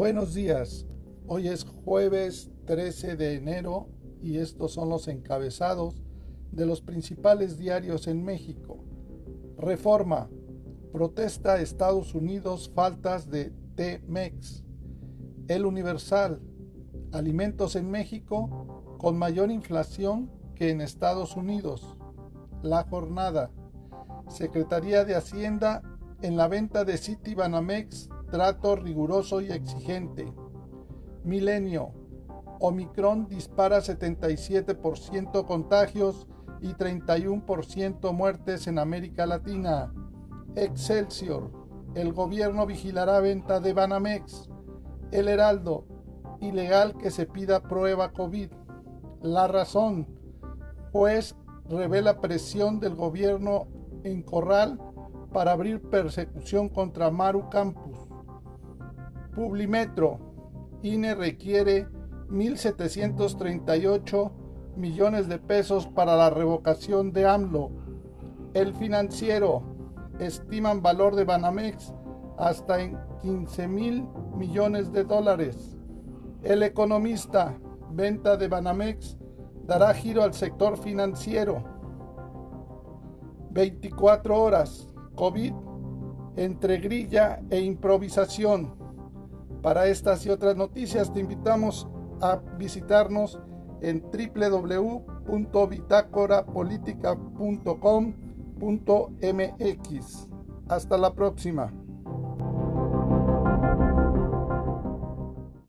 Buenos días, hoy es jueves 13 de enero y estos son los encabezados de los principales diarios en México. Reforma, protesta Estados Unidos faltas de T-MEX. El Universal, alimentos en México con mayor inflación que en Estados Unidos. La jornada, Secretaría de Hacienda en la venta de City Banamex trato riguroso y exigente. Milenio. Omicron dispara 77% contagios y 31% muertes en América Latina. Excelsior. El gobierno vigilará venta de Banamex. El Heraldo. Ilegal que se pida prueba COVID. La razón. Juez revela presión del gobierno en Corral para abrir persecución contra Maru Campus. Publimetro. INE requiere 1.738 millones de pesos para la revocación de AMLO. El financiero. Estiman valor de Banamex hasta en 15 mil millones de dólares. El economista. Venta de Banamex dará giro al sector financiero. 24 horas. COVID entre grilla e improvisación. Para estas y otras noticias te invitamos a visitarnos en www.bitácorapolítica.com.mx. Hasta la próxima.